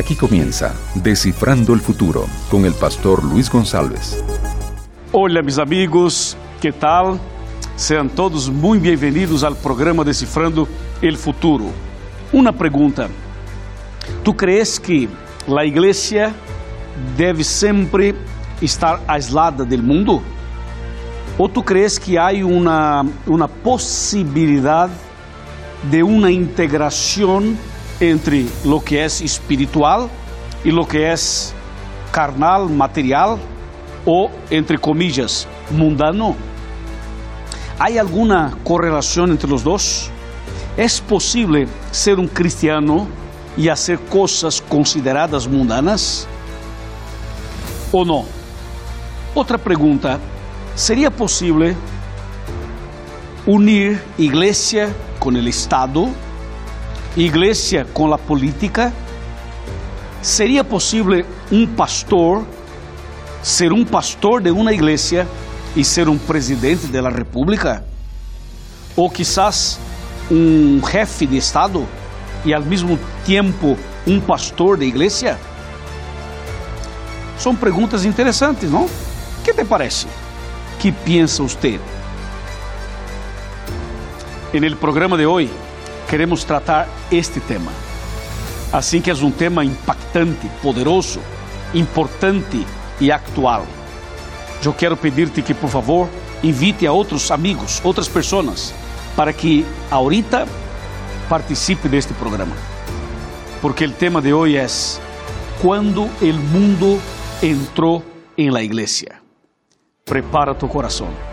Aquí comienza Descifrando el Futuro con el pastor Luis González. Hola mis amigos, ¿qué tal? Sean todos muy bienvenidos al programa Descifrando el Futuro. Una pregunta, ¿tú crees que la iglesia debe siempre estar aislada del mundo? ¿O tú crees que hay una, una posibilidad de una integración entre lo que es espiritual y lo que es carnal, material o, entre comillas, mundano? ¿Hay alguna correlación entre los dos? ¿Es posible ser un cristiano y hacer cosas consideradas mundanas? ¿O no? Otra pregunta, ¿sería posible unir iglesia con el Estado? Iglesia com a política? Seria possível um pastor ser um pastor de uma igreja e ser um presidente da república? Ou quizás um jefe de estado e ao mesmo tempo um pastor de igreja? São perguntas interessantes, não? Que te parece? Que pensa você? En programa de hoje queremos tratar este tema. Assim que é um tema impactante, poderoso, importante e atual. Eu quero pedir-te que, por favor, invite a outros amigos, outras pessoas, para que ahorita participe deste programa. Porque o tema de hoje é quando o mundo entrou em la igreja. Prepara tu coração.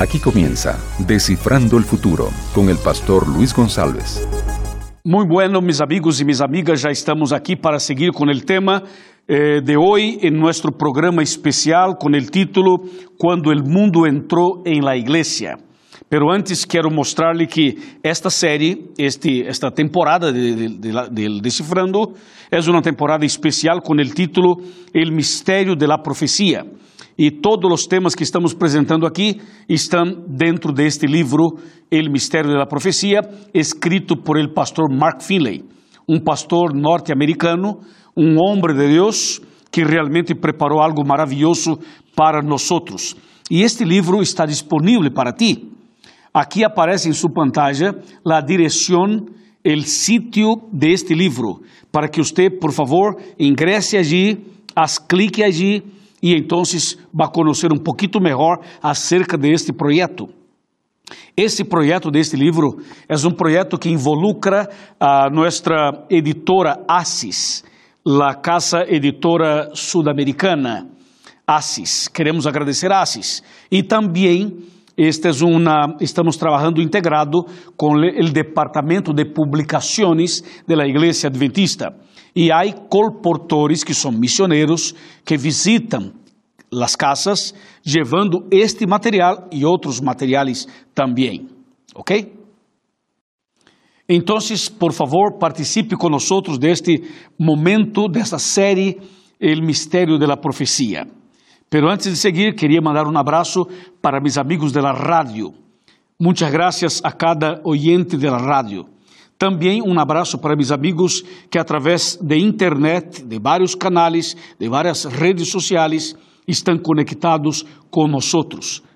Aquí comienza Descifrando el Futuro con el pastor Luis González. Muy bueno, mis amigos y mis amigas, ya estamos aquí para seguir con el tema eh, de hoy en nuestro programa especial con el título Cuando el mundo entró en la iglesia. Pero antes quero mostrar-lhe que esta série, este, esta temporada de, de, de, Decifrando, é uma temporada especial com o título El Mistério de la Profecia e todos os temas que estamos apresentando aqui estão dentro deste livro, El Mistério da Profecia, escrito por el pastor Mark Finley, um pastor norte-americano, um homem de Deus que realmente preparou algo maravilhoso para nós. E este livro está disponível para ti. Aqui aparece em sua pantalla a direção, o sítio de este livro, para que você, por favor, ingresse allí, as clique allí e então vai conhecer um pouquinho melhor acerca deste projeto. Esse projeto deste livro é um projeto que involucra a nossa editora ASIS, a casa editora sudamericana ASIS. Queremos agradecer a ASIS. E também este é uma, estamos trabalhando integrado com o Departamento de Publicações da Igreja Adventista. E há colportores que são missioneiros que visitam as casas levando este material e outros materiais também. ¿Ok? Então, por favor, participe conosco deste momento, desta série, El Mistério da Profecia. Pero antes de seguir, queria mandar um abraço para meus amigos da rádio. Muitas graças a cada oyente da rádio. Também um abraço para meus amigos que, através de internet, de vários canais, de várias redes sociais, estão conectados conosco.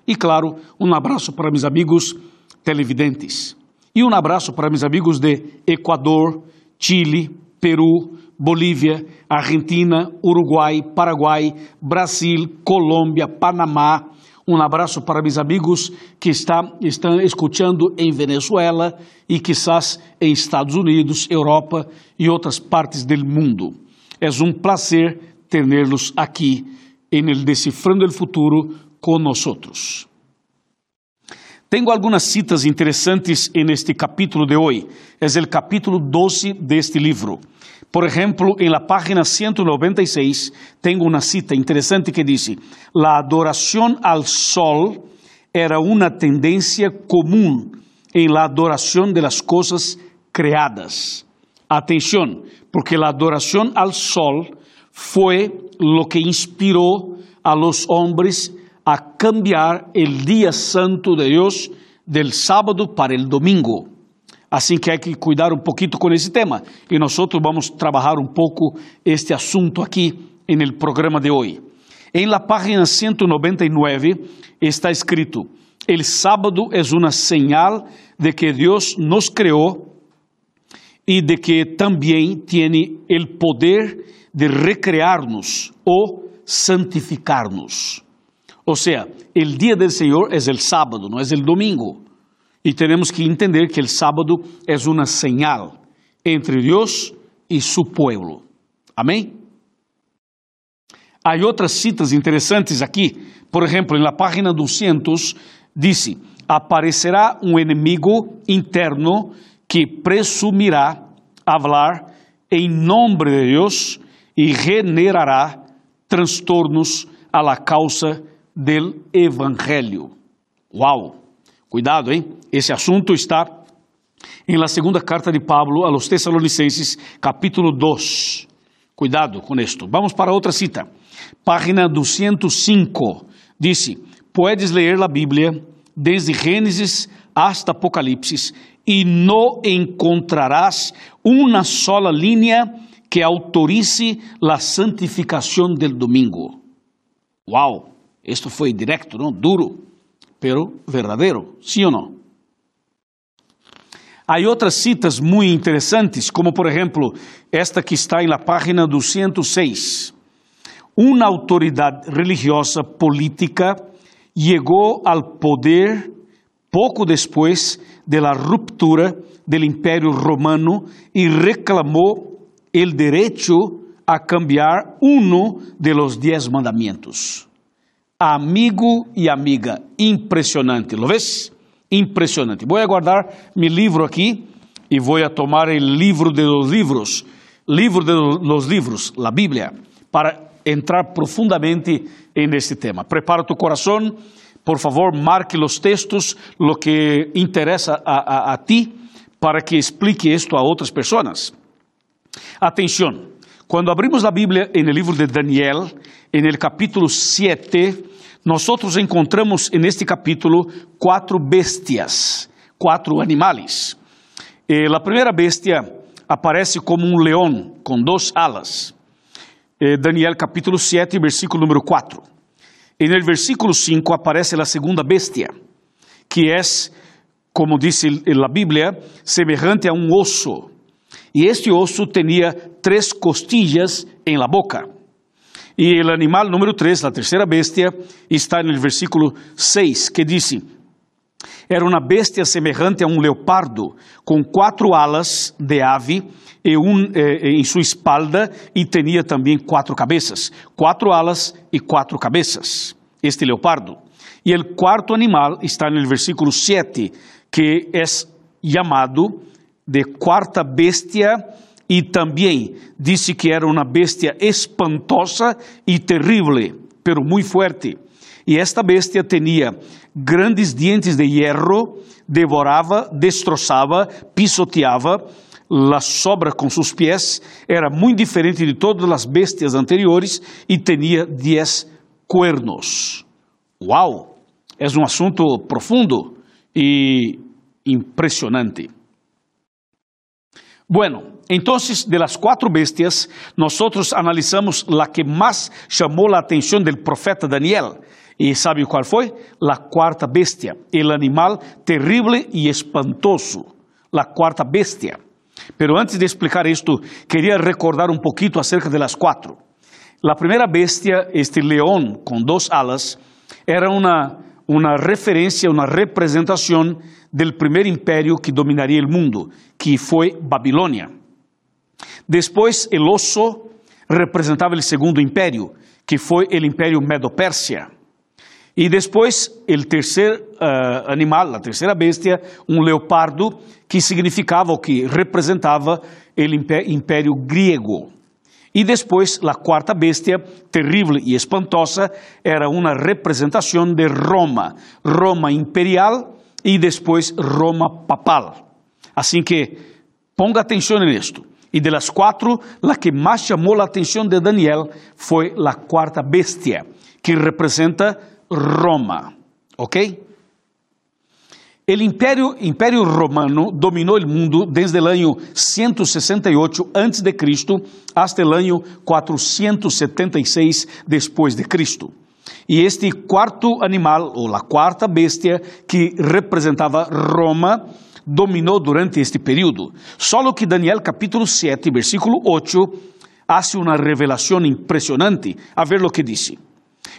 E, claro, um abraço para meus amigos televidentes. E um abraço para meus amigos de Equador, Chile, Peru, Bolívia, Argentina, Uruguai, Paraguai, Brasil, Colômbia, Panamá, um abraço para meus amigos que está, estão escutando em Venezuela e quizás em Estados Unidos, Europa e outras partes do mundo. É um prazer tê-los aqui em el Decifrando el Futuro com nós. Tenho algumas citas interessantes en este capítulo de hoje. É o capítulo 12 deste livro. Por exemplo, em la página 196, tenho uma cita interessante que diz: La adoração al sol era uma tendência comum em la adoração de las coisas creadas. Atenção, porque la adoração al sol foi lo que inspirou a los hombres a cambiar el día santo de Dios del sábado para el domingo. Assim que hay que cuidar um poquito com esse tema. E nós vamos trabalhar um pouco este assunto aqui el programa de hoy. En la página 199 está escrito: El sábado es una señal de que Dios nos creó y de que también tiene el poder de recrearnos o santificarnos. O sea, el día del Señor es el sábado, no es el domingo. Y tenemos que entender que el sábado es una señal entre Dios y su pueblo. Amén. Hay otras citas interesantes aquí. Por ejemplo, en la página 200 dice, aparecerá un enemigo interno que presumirá hablar en nombre de Dios y generará trastornos a la causa del Evangelho. Uau! Cuidado, hein? Esse assunto está em la segunda carta de Pablo a los Tessalonicenses, capítulo 2. Cuidado com isto. Vamos para outra cita. Página 205. Dice: Puedes ler a Bíblia desde Gênesis hasta Apocalipse e não encontrarás uma sola linha que autorice a santificação del domingo. Uau! Esto foi directo, não? Duro, pero verdadeiro, sim ou não? Há outras citas muito interessantes, como por exemplo, esta que está la página 206. Uma autoridade religiosa política chegou ao poder pouco depois da ruptura do Império Romano e reclamou o direito a cambiar um de los diez mandamentos. Amigo e amiga, impressionante, ¿lo ves? Impressionante. Vou guardar meu livro aqui e vou tomar o livro de los livros, livro de los livros, a Bíblia, para entrar profundamente en este tema. Prepara tu corazón, por favor, marque los textos, lo que interesa a, a, a ti, para que explique esto a outras pessoas. Atenção, quando abrimos a Bíblia em livro de Daniel, en el capítulo 7, nós encontramos en este capítulo quatro bestias, quatro animales. Eh, a primeira bestia aparece como um leão com duas alas. Eh, Daniel capítulo 7, versículo número 4. En el versículo 5 aparece la segunda bestia, que es, como dice la Biblia, semejante a un oso. Y este oso tenía tres costillas en la boca. Y el animal número 3, la tercera bestia, está el versículo 6, que dice, era uma bestia semejante a um leopardo, com quatro alas de ave e um, eh, em sua espalda, e tinha também quatro cabeças. Quatro alas e quatro cabeças, este leopardo. E o quarto animal está no versículo 7, que é chamado de quarta bestia, e também disse que era uma bestia espantosa e terrível, pero muito forte. E esta bestia tinha grandes dientes de hierro, devorava, destroçava, pisoteava, la sobra com seus pés, era muito diferente de todas as bestias anteriores e tinha dez cuernos. Uau! É um assunto profundo e impressionante. Bueno, Entonces, de las cuatro bestias, nosotros analizamos la que más llamó la atención del profeta Daniel. ¿Y sabe cuál fue? La cuarta bestia, el animal terrible y espantoso, la cuarta bestia. Pero antes de explicar esto, quería recordar un poquito acerca de las cuatro. La primera bestia, este león con dos alas, era una, una referencia, una representación del primer imperio que dominaría el mundo, que fue Babilonia. Depois, el oso representava o segundo império, que foi o império Medo-Pérsia. E depois, o terceiro uh, animal, a terceira bestia, um leopardo, que significava ou que representava o império grego. E depois, a quarta bestia, terrível e espantosa, era uma representação de Roma, Roma imperial e depois Roma papal. Assim que, ponga atenção nisto. E de las que mais chamou a atenção de Daniel foi a quarta bestia, que representa Roma. ¿Ok? El imperio, imperio romano dominou o mundo desde o ano 168 antes de Cristo hasta o ano 476 depois de Cristo. E este quarto animal, ou a quarta bestia, que representava Roma, dominou durante este período. Só que Daniel capítulo 7, versículo 8, hace uma revelação impressionante. A ver o que disse.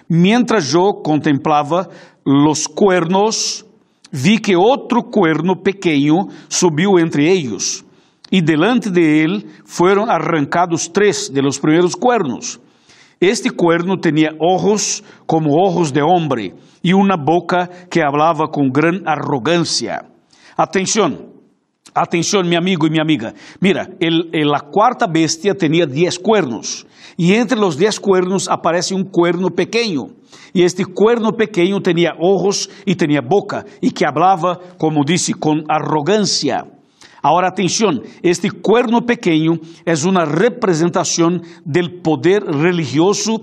Mientras eu contemplava los cuernos, vi que outro cuerno pequeno subiu entre eles, e delante de ele foram arrancados três de los primeiros cuernos. Este cuerno tinha ojos como ojos de homem e uma boca que hablava com gran arrogância. Atenção, atenção, meu amigo e minha amiga. Mira, el, el, la quarta bestia tinha dez cuernos e entre os dez cuernos aparece um cuerno pequeno. E este cuerno pequeno tinha ojos e tinha boca e que hablava, como disse, com arrogância. Agora, atenção, este cuerno pequeno é uma representação do poder religioso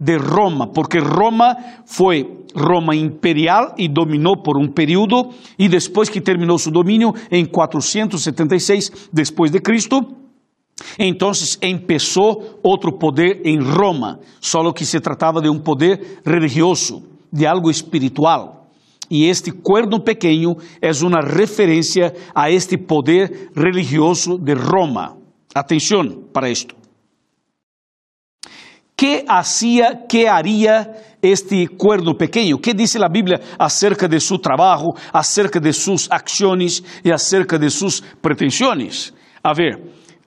de Roma, porque Roma foi Roma imperial e dominou por um período, e depois que terminou seu domínio, em 476 depois de Cristo, então começou outro poder em Roma, só que se tratava de um poder religioso, de algo espiritual. E este cuerno pequeno é uma referência a este poder religioso de Roma. Atenção para isto. ¿Qué hacía, qué haría este cuerno pequeño? ¿Qué dice la Biblia acerca de su trabajo, acerca de sus acciones y acerca de sus pretensiones? A ver,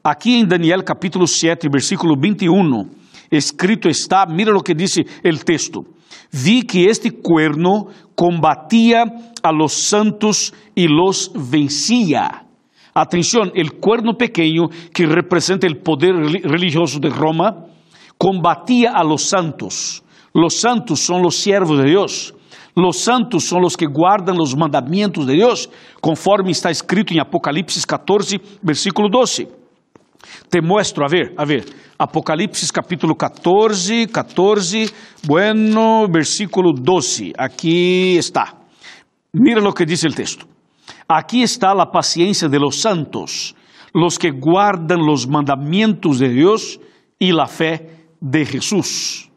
aquí en Daniel capítulo 7, versículo 21, escrito está, mira lo que dice el texto. Vi que este cuerno combatía a los santos y los vencía. Atención, el cuerno pequeño que representa el poder religioso de Roma, combatía a los santos. Los santos son los siervos de Dios. Los santos son los que guardan los mandamientos de Dios, conforme está escrito en Apocalipsis 14, versículo 12. Te muestro, a ver, a ver, Apocalipsis capítulo 14, 14, bueno, versículo 12, aquí está. Mira lo que dice el texto. Aquí está la paciencia de los santos, los que guardan los mandamientos de Dios y la fe de Jesús.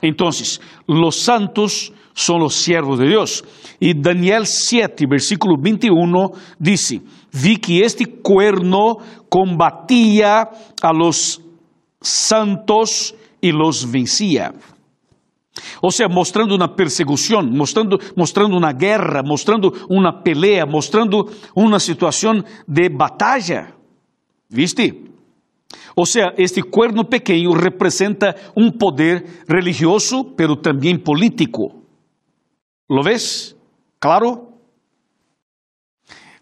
Entonces, los santos son los siervos de Dios. Y Daniel 7, versículo 21 dice, vi que este cuerno combatía a los santos y los vencía. Ou seja, mostrando uma perseguição, mostrando, mostrando uma guerra, mostrando uma pelea, mostrando uma situação de batalha. ¿Viste? Ou seja, este cuerno pequeno representa um poder religioso, pero também político. ¿Lo ves? Claro?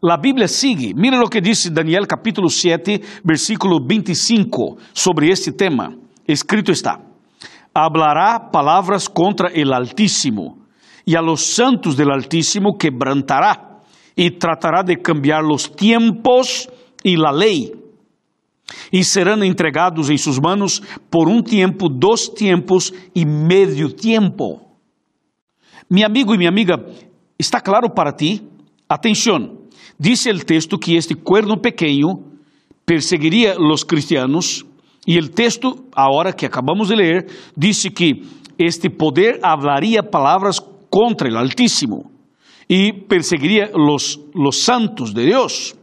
La Bíblia sigue. Mira o que diz Daniel capítulo 7, versículo 25 sobre este tema. Escrito está: Hablará palavras contra el Altíssimo, e a los santos del Altíssimo quebrantará, e tratará de cambiar los tiempos e la lei e serão entregados em suas manos por um tempo, dois tempos e meio tempo. Meu amigo e minha amiga, está claro para ti? Atenção, diz o texto que este cuerno pequeno perseguiria os cristianos e o texto, agora que acabamos de ler, disse que este poder hablaria palavras contra o Altíssimo e perseguiria los, los santos de Deus.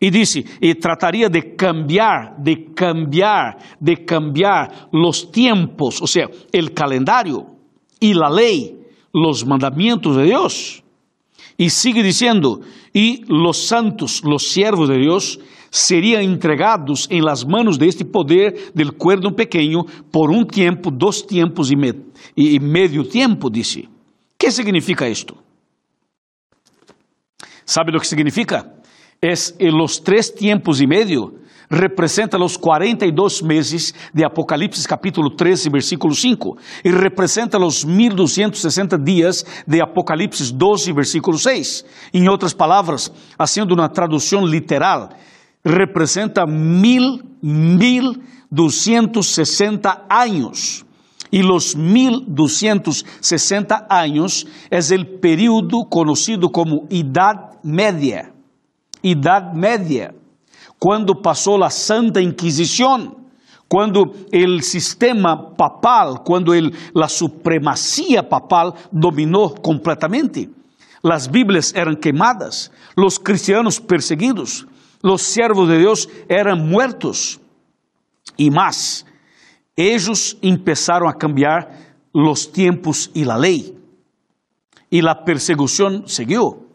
E disse, e trataria de cambiar, de cambiar, de cambiar los tiempos, o sea, el calendario y la ley, los mandamientos de Dios. Y sigue diciendo, y los santos, los siervos de Dios, seriam entregados em las manos de este poder del cuerno pequeño por um tempo, dois tempos e, me, e meio tempo, disse. que significa isto? ¿Sabe o que significa? es los tres tiempos y medio, representa los 42 meses de Apocalipsis capítulo 13, versículo 5, y representa los 1260 días de Apocalipsis 12, versículo 6. Em outras palavras, haciendo uma tradução literal, representa mil, mil 260 anos. Y los 1260 años es el período conocido como Edad Media. Edad Media, cuando pasó la Santa Inquisición, cuando el sistema papal, cuando el, la supremacía papal dominó completamente. Las Biblias eran quemadas, los cristianos perseguidos, los siervos de Dios eran muertos. Y más, ellos empezaron a cambiar los tiempos y la ley. Y la persecución siguió.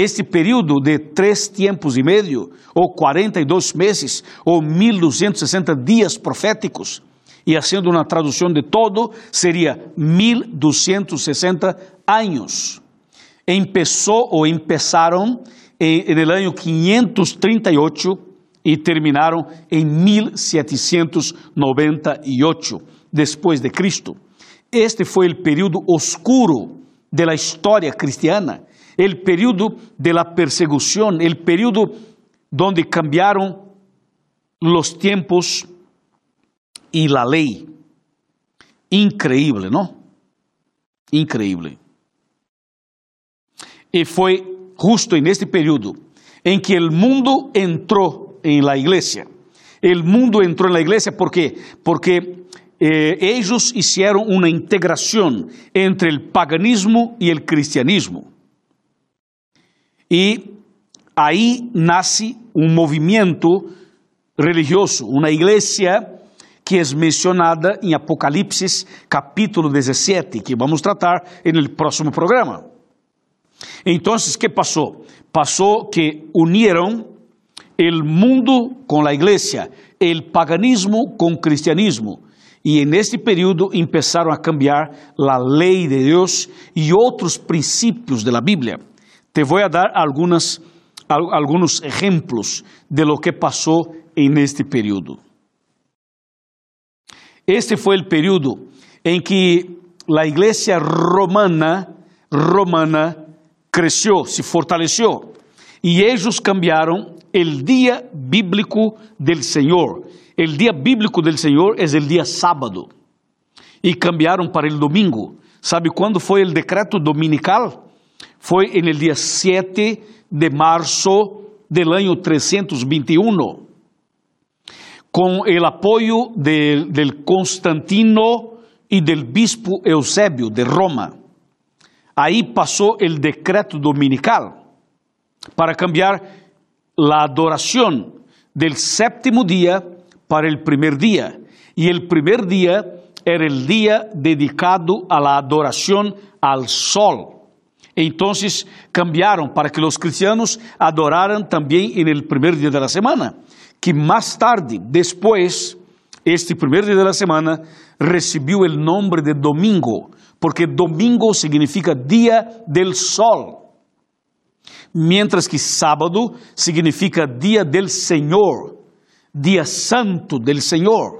Este período de três tempos e meio, ou 42 meses, ou 1260 dias proféticos, e haciendo uma tradução de todo, seria 1260 anos. Empezou ou empezaram em, no ano 538 e terminaram em 1798 depois de Cristo. Este foi o período oscuro da história cristiana el período de la persecución, el período donde cambiaron los tiempos y la ley. Increíble, ¿no? Increíble. Y fue justo en este período en que el mundo entró en la iglesia. El mundo entró en la iglesia porque, porque eh, ellos hicieron una integración entre el paganismo y el cristianismo. E aí nasce um movimento religioso, uma igreja que é mencionada em Apocalipse capítulo 17, que vamos tratar no próximo programa. Então, o que passou? Passou que uniram o mundo com a igreja, o paganismo com o cristianismo. E neste período começaram a cambiar a lei de Deus e outros princípios da Bíblia. Te voy a dar algunas, algunos ejemplos de lo que pasó en este periodo. Este fue el periodo en que la iglesia romana, romana creció, se fortaleció, y ellos cambiaron el día bíblico del Señor. El día bíblico del Señor es el día sábado. Y cambiaron para el domingo. ¿Sabe cuándo fue el decreto dominical? Foi no dia 7 de março do ano 321, com o apoio de, del Constantino e del bispo Eusébio de Roma. Aí passou o decreto dominical para cambiar a adoração del sétimo dia para o primeiro dia. E o primeiro dia era o dia dedicado a la adoração al sol. Entonces cambiaron para que los cristianos adoraran también en el primer día de la semana, que más tarde, después, este primer día de la semana, recibió el nombre de domingo, porque domingo significa día del sol, mientras que sábado significa día del Señor, día santo del Señor.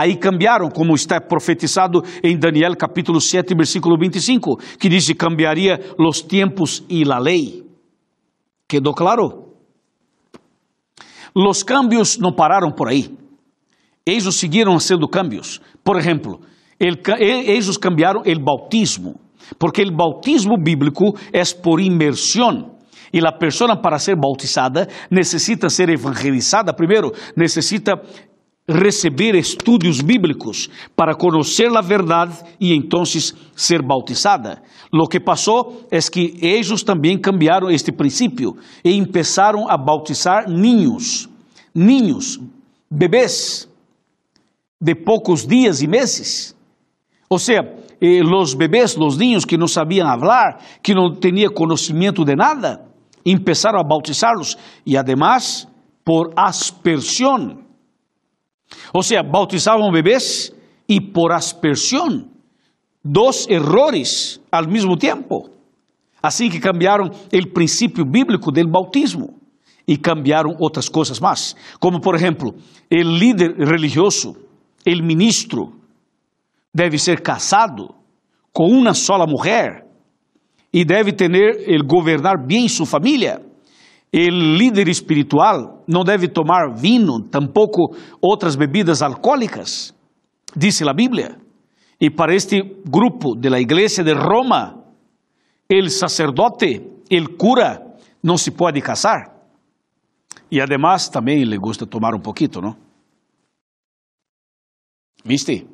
Aí cambiaram, como está profetizado em Daniel capítulo 7, versículo 25, que diz que cambiaria os tempos e a lei. Quedou claro? Os cambios não pararam por aí. Eles seguiram sendo cambios. Por exemplo, eles cambiaram o bautismo, porque o bautismo bíblico é por imersão. E a pessoa para ser bautizada necessita ser evangelizada primeiro, necessita receber estudios bíblicos para conocer la verdad y entonces ser bautizada. Lo que pasó es que ellos también cambiaron este principio y empezaron a bautizar niños, niños, bebés de pocos días y meses. O sea, eh, los bebés, los niños que no sabían hablar, que no tenían conocimiento de nada, empezaron a bautizarlos y además por aspersión. O sea, bautizaban bebés y por aspersión. Dos errores al mismo tiempo. Así que cambiaron el principio bíblico del bautismo y cambiaron otras cosas más. Como por ejemplo, el líder religioso, el ministro, debe ser casado con una sola mujer y debe tener el gobernar bien su familia. El líder espiritual não deve tomar vinho, tampouco outras bebidas alcoólicas, diz a Bíblia. Y para este grupo de la iglesia de Roma, el sacerdote, el cura, no se puede casar. Y además también le gusta tomar un poquito, ¿no? ¿Viste?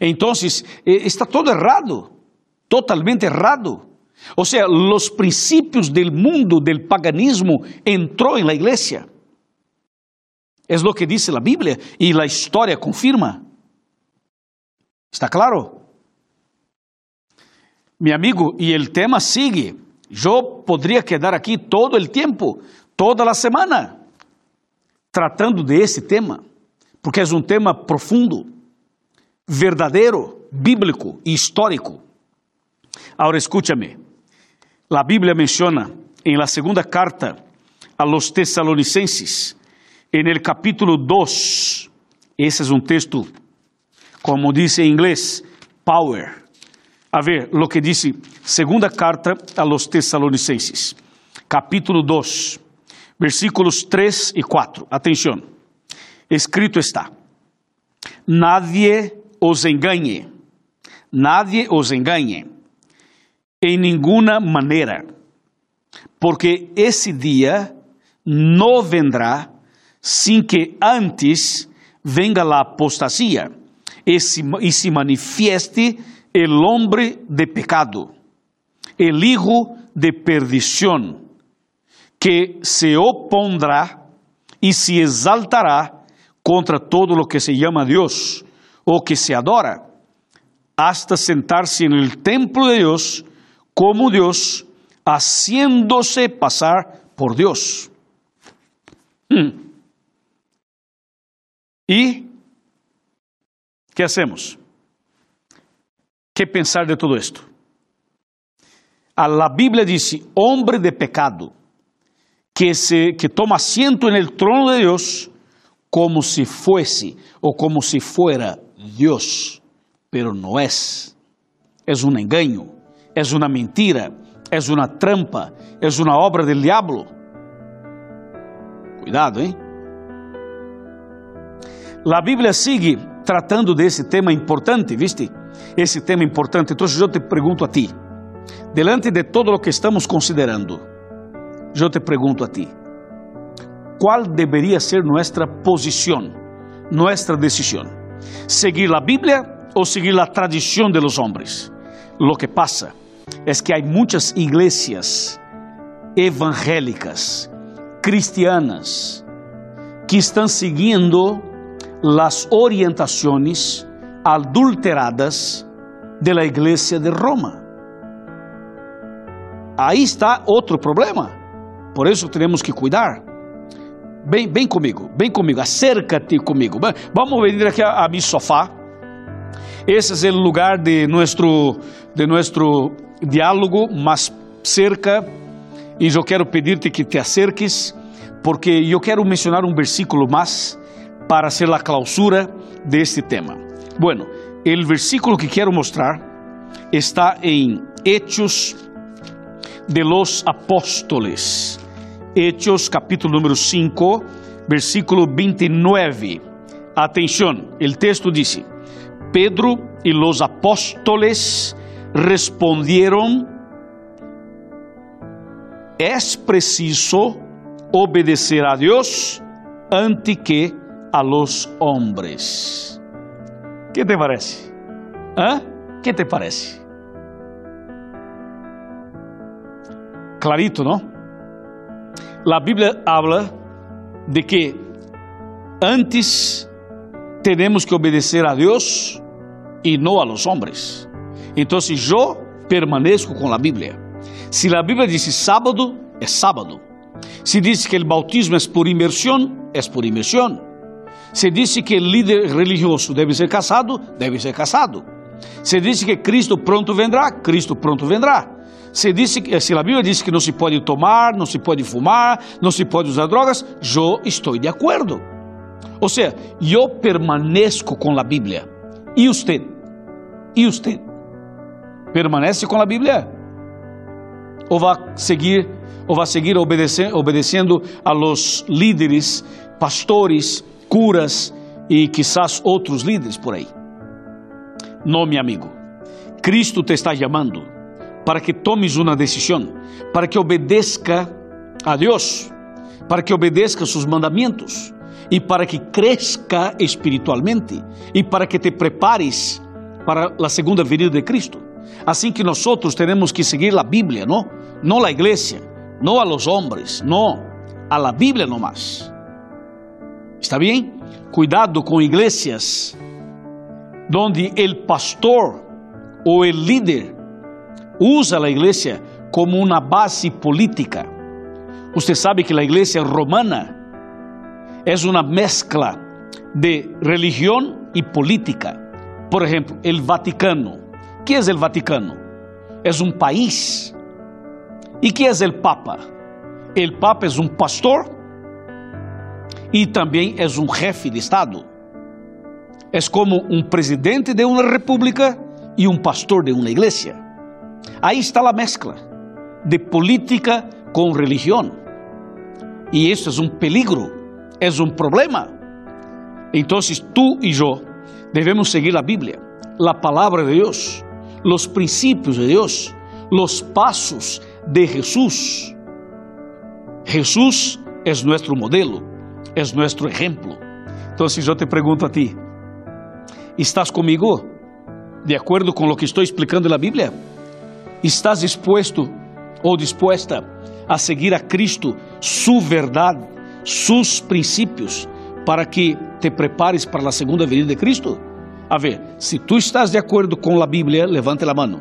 Eh, está todo errado, totalmente errado. O sea, los principios del mundo, del paganismo, entró en la iglesia. Es lo que dice la Biblia y la historia confirma. ¿Está claro? Mi amigo, y el tema sigue. Yo podría quedar aquí todo el tiempo, toda la semana, tratando de ese tema, porque es un tema profundo, verdadero, bíblico histórico. Ahora escúchame, la Biblia menciona en la segunda carta a los tesalonicenses, en el capítulo 2, esse é um texto, como diz em inglês, power. A ver, lo que dice segunda carta a los tesalonicenses, capítulo 2, versículos 3 e 4. Atenção, escrito está: Nadie os engane, nadie os engane, em nenhuma maneira, porque esse dia não vendrá sem que antes venga a apostasia e se, e se manifieste el hombre de pecado, el hijo de perdición, que se opondrá y se exaltará contra todo lo que se llama Dios o que se adora, hasta sentarse en el templo de Dios como Dios, haciéndose pasar por Dios. Hmm. ¿Y qué hacemos? ¿Qué pensar de todo esto? A la Biblia dice, hombre de pecado, que, se, que toma asiento en el trono de Dios como si fuese o como si fuera Dios, pero no es. Es un engaño, es una mentira, es una trampa, es una obra del diablo. Cuidado, ¿eh? La Bíblia sigue tratando desse tema importante, ¿viste? Esse tema importante. Então, eu te pergunto a ti, delante de todo o que estamos considerando, eu te pergunto a ti, qual deveria ser nossa posição, nossa decisão? ¿Seguir a Bíblia ou seguir a tradição de los hombres? Lo que pasa es que hay muchas iglesias evangélicas, cristianas, que estão seguindo las orientaciones adulteradas de la iglesia de Roma. Aí está outro problema. Por isso temos que cuidar. Vem, vem comigo, vem comigo, acércate comigo. Vamos venir aqui a, a mi sofá. Esse é o lugar de nosso de nuestro diálogo mais cerca. E eu quero pedir-te que te acerques, porque eu quero mencionar um versículo mais para ser la clausura de este tema. Bueno, el versículo que quiero mostrar está en Hechos de los Apóstoles. Hechos capítulo número 5, versículo 29. Atención, el texto dice, Pedro y los apóstoles respondieron, es preciso obedecer a Dios ante que a los hombres. ¿Qué te parece? ¿Ah? ¿Qué te parece? Clarito, ¿no? La Biblia habla de que antes tenemos que obedecer a Dios y no a los hombres. Entonces yo permanezco con la Biblia. Si la Biblia dice sábado, es sábado. Si dice que el bautismo es por inmersión, es por inmersión. Se disse que líder religioso deve ser casado, deve ser casado. Se disse que Cristo pronto vendrá, Cristo pronto vendrá. Se, disse, se a Bíblia diz que não se pode tomar, não se pode fumar, não se pode usar drogas, eu estou de acordo. Ou seja, eu permaneço com a Bíblia. E você? E você? Permanece com a Bíblia? Ou vai seguir, ou vai seguir obedecendo, obedecendo a los líderes, pastores, curas e quizás outros líderes por aí. No, mi amigo. Cristo te está llamando para que tomes una decisión, para que obedezca a Dios, para que obedezca sus mandamientos y para que crezca espiritualmente y para que te prepares para la segunda venida de Cristo. Así que nosotros tenemos que seguir la Biblia, ¿no? No la iglesia, no a los hombres, no, a la Biblia nomás. ¿Está bien? Cuidado con iglesias donde el pastor o el líder usa la iglesia como una base política. Usted sabe que la iglesia romana es una mezcla de religión y política. Por ejemplo, el Vaticano. ¿Qué es el Vaticano? Es un país. ¿Y qué es el Papa? El Papa es un pastor y também é um jefe de Estado. É como um presidente de uma república e um pastor de uma igreja. Aí está a mescla de política com religião. E isso é um peligro, é um problema. Então, tu e eu devemos seguir a Bíblia, a palavra de Deus, os princípios de Deus, os passos de Jesus. Jesus é nosso modelo es nuestro ejemplo. Entonces yo te pregunto a ti, ¿estás conmigo de acuerdo con lo que estoy explicando en la Biblia? ¿Estás dispuesto o dispuesta a seguir a Cristo, su verdad, sus principios, para que te prepares para la segunda venida de Cristo? A ver, si tú estás de acuerdo con la Biblia, levante la mano.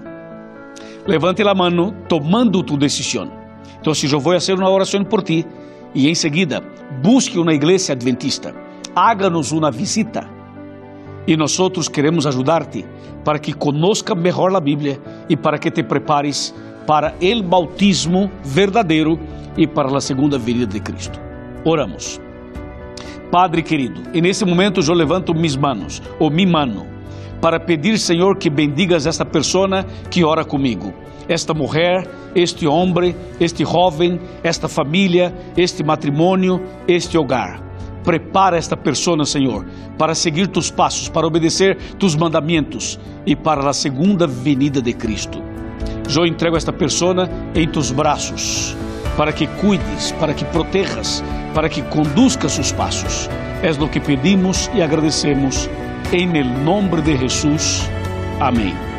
Levante la mano tomando tu decisión. Entonces yo voy a hacer una oración por ti e em seguida busque uma igreja adventista, háganos uma visita e nós queremos ajudar-te para que conozca melhor a Bíblia e para que te prepares para o bautismo verdadeiro e para a segunda venida de Cristo. Oramos. Padre querido, e nesse momento eu levanto mis manos, ou mi mano, para pedir, Senhor, que bendigas esta pessoa que ora comigo esta mulher, este homem, este jovem, esta família, este matrimônio, este hogar. Prepara esta pessoa, Senhor, para seguir tus passos, para obedecer tus mandamentos e para a segunda venida de Cristo. Eu entrego esta pessoa em tus braços, para que cuides, para que protejas, para que conduzca seus passos. É o que pedimos e agradecemos em nome de Jesus. Amém.